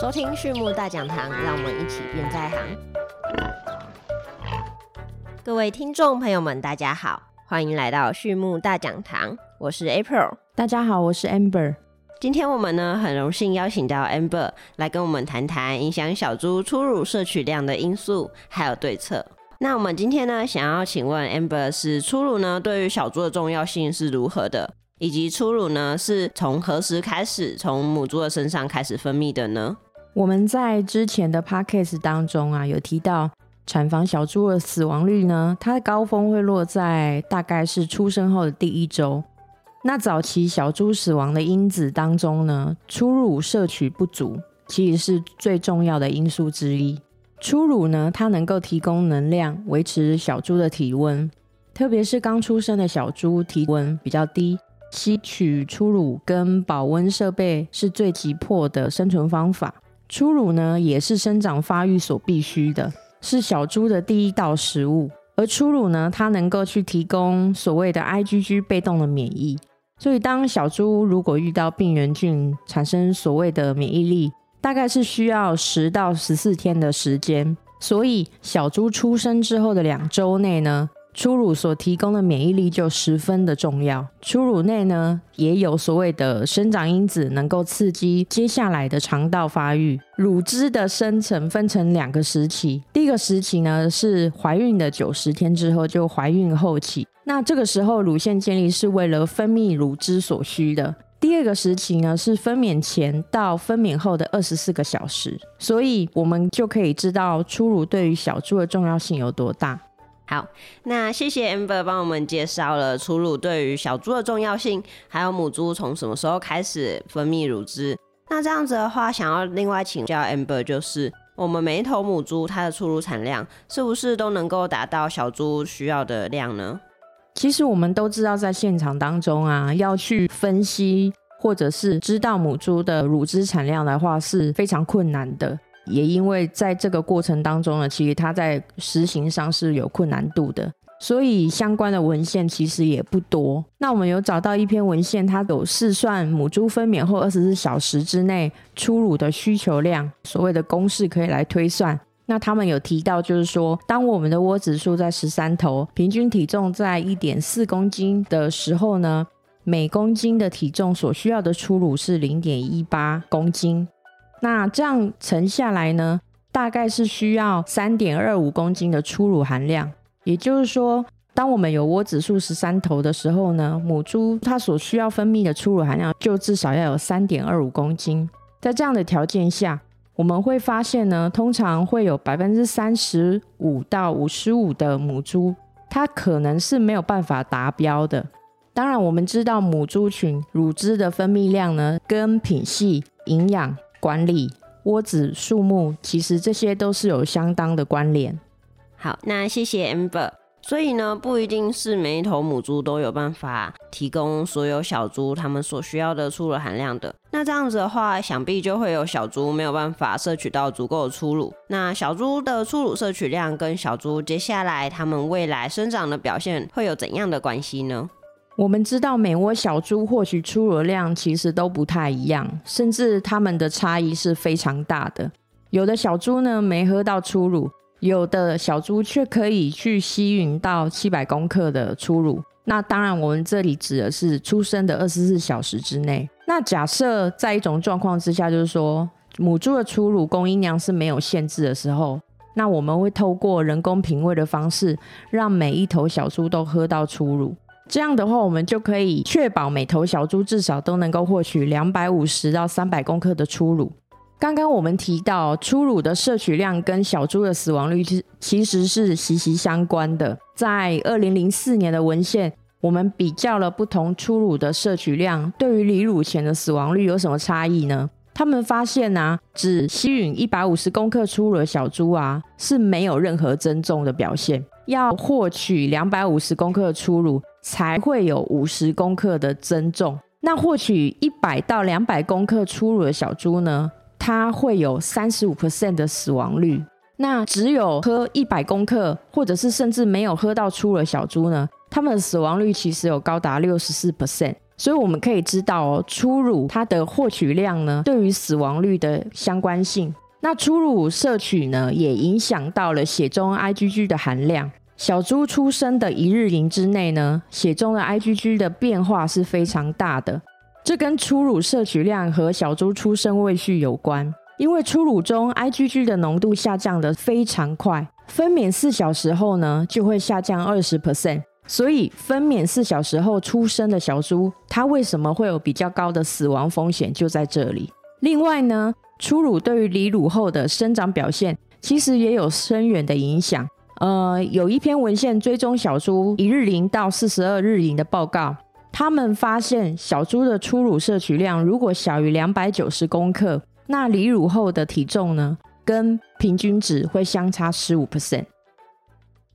收听畜牧大讲堂，让我们一起变在行。各位听众朋友们，大家好，欢迎来到畜牧大讲堂，我是 April。大家好，我是 Amber。今天我们呢很荣幸邀请到 Amber 来跟我们谈谈影响小猪初乳摄取量的因素，还有对策。那我们今天呢想要请问 Amber 是初乳呢对于小猪的重要性是如何的？以及初乳呢是从何时开始从母猪的身上开始分泌的呢？我们在之前的 podcast 当中啊有提到，产房小猪的死亡率呢，它的高峰会落在大概是出生后的第一周。那早期小猪死亡的因子当中呢，初乳摄取不足其实是最重要的因素之一。初乳呢，它能够提供能量，维持小猪的体温，特别是刚出生的小猪体温比较低。吸取初乳跟保温设备是最急迫的生存方法。初乳呢，也是生长发育所必须的，是小猪的第一道食物。而初乳呢，它能够去提供所谓的 IgG 被动的免疫。所以，当小猪如果遇到病原菌，产生所谓的免疫力，大概是需要十到十四天的时间。所以，小猪出生之后的两周内呢？初乳所提供的免疫力就十分的重要。初乳内呢，也有所谓的生长因子，能够刺激接下来的肠道发育。乳汁的生成分成两个时期，第一个时期呢是怀孕的九十天之后，就怀孕后期。那这个时候乳腺建立是为了分泌乳汁所需的。第二个时期呢是分娩前到分娩后的二十四个小时。所以我们就可以知道初乳对于小猪的重要性有多大。好，那谢谢 Amber 帮我们介绍了初乳对于小猪的重要性，还有母猪从什么时候开始分泌乳汁。那这样子的话，想要另外请教 Amber，就是我们每一头母猪它的初乳产量是不是都能够达到小猪需要的量呢？其实我们都知道，在现场当中啊，要去分析或者是知道母猪的乳汁产量的话，是非常困难的。也因为在这个过程当中呢，其实它在实行上是有困难度的，所以相关的文献其实也不多。那我们有找到一篇文献，它有试算母猪分娩后二十四小时之内初乳的需求量，所谓的公式可以来推算。那他们有提到，就是说，当我们的窝子数在十三头，平均体重在一点四公斤的时候呢，每公斤的体重所需要的初乳是零点一八公斤。那这样乘下来呢，大概是需要三点二五公斤的初乳含量。也就是说，当我们有窝子数十三头的时候呢，母猪它所需要分泌的初乳含量就至少要有三点二五公斤。在这样的条件下，我们会发现呢，通常会有百分之三十五到五十五的母猪，它可能是没有办法达标的。当然，我们知道母猪群乳汁的分泌量呢，跟品系、营养。管理窝子数目，其实这些都是有相当的关联。好，那谢谢 Amber。所以呢，不一定是每一头母猪都有办法提供所有小猪它们所需要的初乳含量的。那这样子的话，想必就会有小猪没有办法摄取到足够的初乳。那小猪的初乳摄取量跟小猪接下来它们未来生长的表现会有怎样的关系呢？我们知道每窝小猪获取初乳量其实都不太一样，甚至它们的差异是非常大的。有的小猪呢没喝到初乳，有的小猪却可以去吸吮到七百公克的初乳。那当然，我们这里指的是出生的二十四小时之内。那假设在一种状况之下，就是说母猪的初乳供应量是没有限制的时候，那我们会透过人工品味的方式，让每一头小猪都喝到初乳。这样的话，我们就可以确保每头小猪至少都能够获取两百五十到三百公克的初乳。刚刚我们提到，初乳的摄取量跟小猪的死亡率其其实是息息相关的。在二零零四年的文献，我们比较了不同初乳的摄取量对于离乳前的死亡率有什么差异呢？他们发现啊，只吸吮一百五十公克初乳的小猪啊，是没有任何增重的表现。要获取两百五十公克初乳。才会有五十公克的增重。那获取一百到两百公克初乳的小猪呢，它会有三十五 percent 的死亡率。那只有喝一百公克，或者是甚至没有喝到初乳的小猪呢，它们的死亡率其实有高达六十四 percent。所以我们可以知道哦，初乳它的获取量呢，对于死亡率的相关性。那初乳摄取呢，也影响到了血中 IgG 的含量。小猪出生的一日龄之内呢，血中的 IgG 的变化是非常大的。这跟初乳摄取量和小猪出生位序有关。因为初乳中 IgG 的浓度下降的非常快，分娩四小时后呢，就会下降二十 percent。所以分娩四小时后出生的小猪，它为什么会有比较高的死亡风险，就在这里。另外呢，初乳对于离乳后的生长表现，其实也有深远的影响。呃，有一篇文献追踪小猪一日龄到四十二日龄的报告，他们发现小猪的初乳摄取量如果小于两百九十公克。那离乳后的体重呢，跟平均值会相差十五 percent。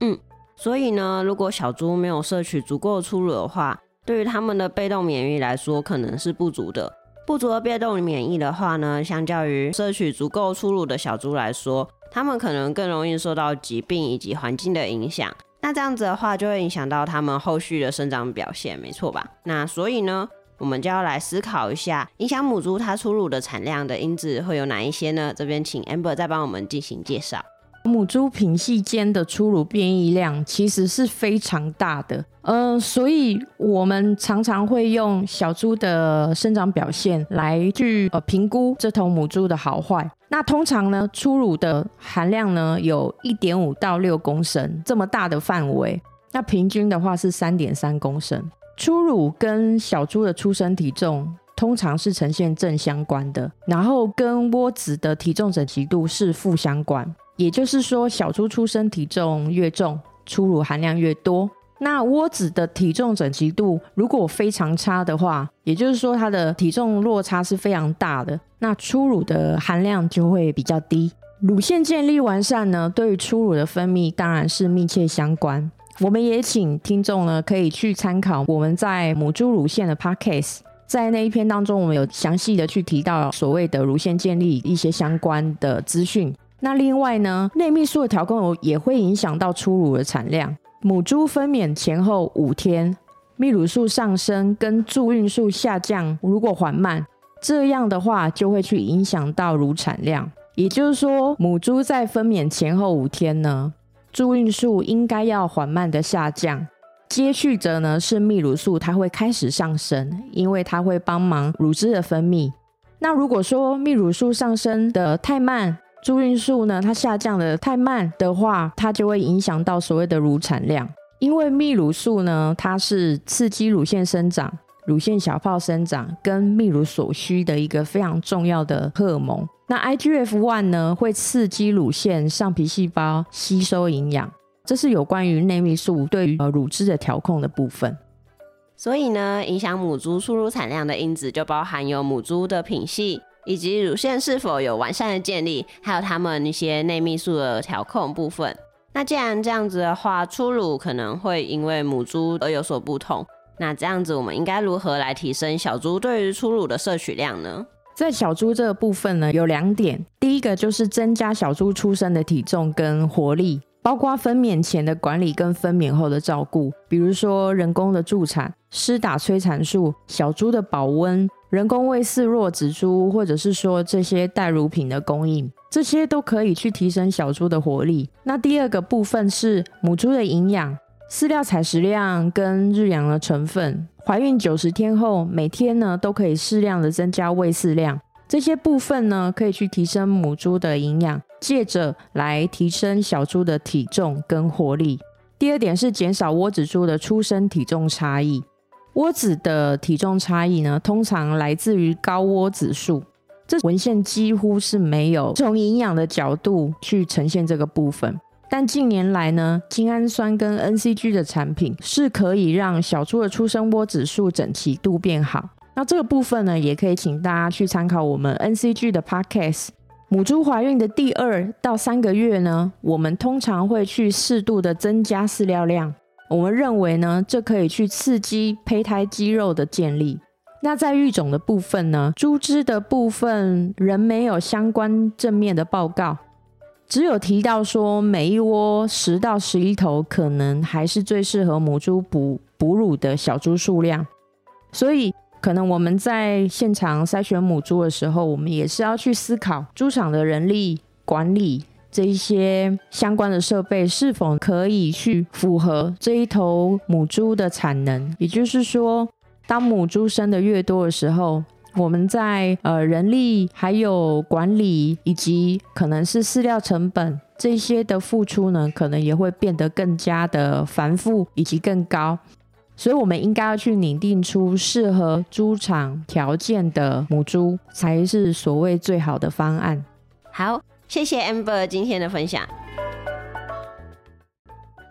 嗯，所以呢，如果小猪没有摄取足够初乳的话，对于他们的被动免疫来说，可能是不足的。不足的被动免疫的话呢，相较于摄取足够初乳的小猪来说，他们可能更容易受到疾病以及环境的影响。那这样子的话，就会影响到他们后续的生长表现，没错吧？那所以呢？我们就要来思考一下，影响母猪它出乳的产量的因子会有哪一些呢？这边请 Amber 再帮我们进行介绍。母猪品系间的出乳变异量其实是非常大的，呃，所以我们常常会用小猪的生长表现来去呃评估这头母猪的好坏。那通常呢，初乳的含量呢有一点五到六公升这么大的范围，那平均的话是三点三公升。初乳跟小猪的出生体重通常是呈现正相关的，然后跟窝子的体重整齐度是负相关。也就是说，小猪出生体重越重，初乳含量越多。那窝子的体重整齐度如果非常差的话，也就是说它的体重落差是非常大的，那初乳的含量就会比较低。乳腺建立完善呢，对于初乳的分泌当然是密切相关。我们也请听众呢，可以去参考我们在母猪乳腺的 podcast，在那一篇当中，我们有详细的去提到所谓的乳腺建立一些相关的资讯。那另外呢，内泌素的调控也会影响到初乳的产量。母猪分娩前后五天，泌乳素上升跟助孕素下降，如果缓慢，这样的话就会去影响到乳产量。也就是说，母猪在分娩前后五天呢。助孕素应该要缓慢的下降，接续着呢是泌乳素，它会开始上升，因为它会帮忙乳汁的分泌。那如果说泌乳素上升的太慢，助孕素呢它下降的太慢的话，它就会影响到所谓的乳产量，因为泌乳素呢它是刺激乳腺生长。乳腺小泡生长跟泌乳所需的一个非常重要的荷尔蒙。那 IGF one 呢，会刺激乳腺上皮细胞吸收营养，这是有关于内泌素对于呃乳汁的调控的部分。所以呢，影响母猪出乳产量的因子就包含有母猪的品系，以及乳腺是否有完善的建立，还有它们一些内泌素的调控部分。那既然这样子的话，初乳可能会因为母猪而有所不同。那这样子，我们应该如何来提升小猪对于初乳的摄取量呢？在小猪这个部分呢，有两点。第一个就是增加小猪出生的体重跟活力，包括分娩前的管理跟分娩后的照顾，比如说人工的助产、施打催产素、小猪的保温、人工喂饲弱子猪，或者是说这些代乳品的供应，这些都可以去提升小猪的活力。那第二个部分是母猪的营养。饲料采食量跟日养的成分，怀孕九十天后，每天呢都可以适量的增加喂饲量，这些部分呢可以去提升母猪的营养，借着来提升小猪的体重跟活力。第二点是减少窝子猪的出生体重差异，窝子的体重差异呢通常来自于高窝子数，这文献几乎是没有从营养的角度去呈现这个部分。但近年来呢，精氨酸跟 NCG 的产品是可以让小猪的出生窝子数整齐度变好。那这个部分呢，也可以请大家去参考我们 NCG 的 Podcast。母猪怀孕的第二到三个月呢，我们通常会去适度的增加饲料量。我们认为呢，这可以去刺激胚胎肌肉的建立。那在育种的部分呢，猪只的部分仍没有相关正面的报告。只有提到说，每一窝十到十一头，可能还是最适合母猪哺哺乳的小猪数量。所以可能我们在现场筛选母猪的时候，我们也是要去思考猪场的人力管理这一些相关的设备是否可以去符合这一头母猪的产能。也就是说，当母猪生的越多的时候，我们在呃人力还有管理以及可能是饲料成本这些的付出呢，可能也会变得更加的繁复以及更高。所以，我们应该要去拟定出适合猪场条件的母猪，才是所谓最好的方案。好，谢谢 Amber 今天的分享。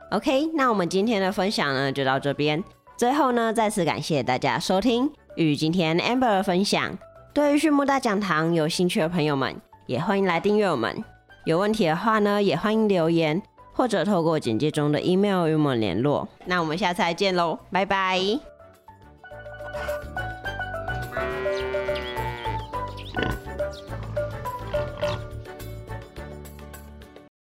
OK，那我们今天的分享呢，就到这边。最后呢，再次感谢大家收听与今天 Amber 的分享。对于畜牧大讲堂有兴趣的朋友们，也欢迎来订阅我们。有问题的话呢，也欢迎留言。或者透过简介中的 email 与我们联络。那我们下次再见喽，拜拜。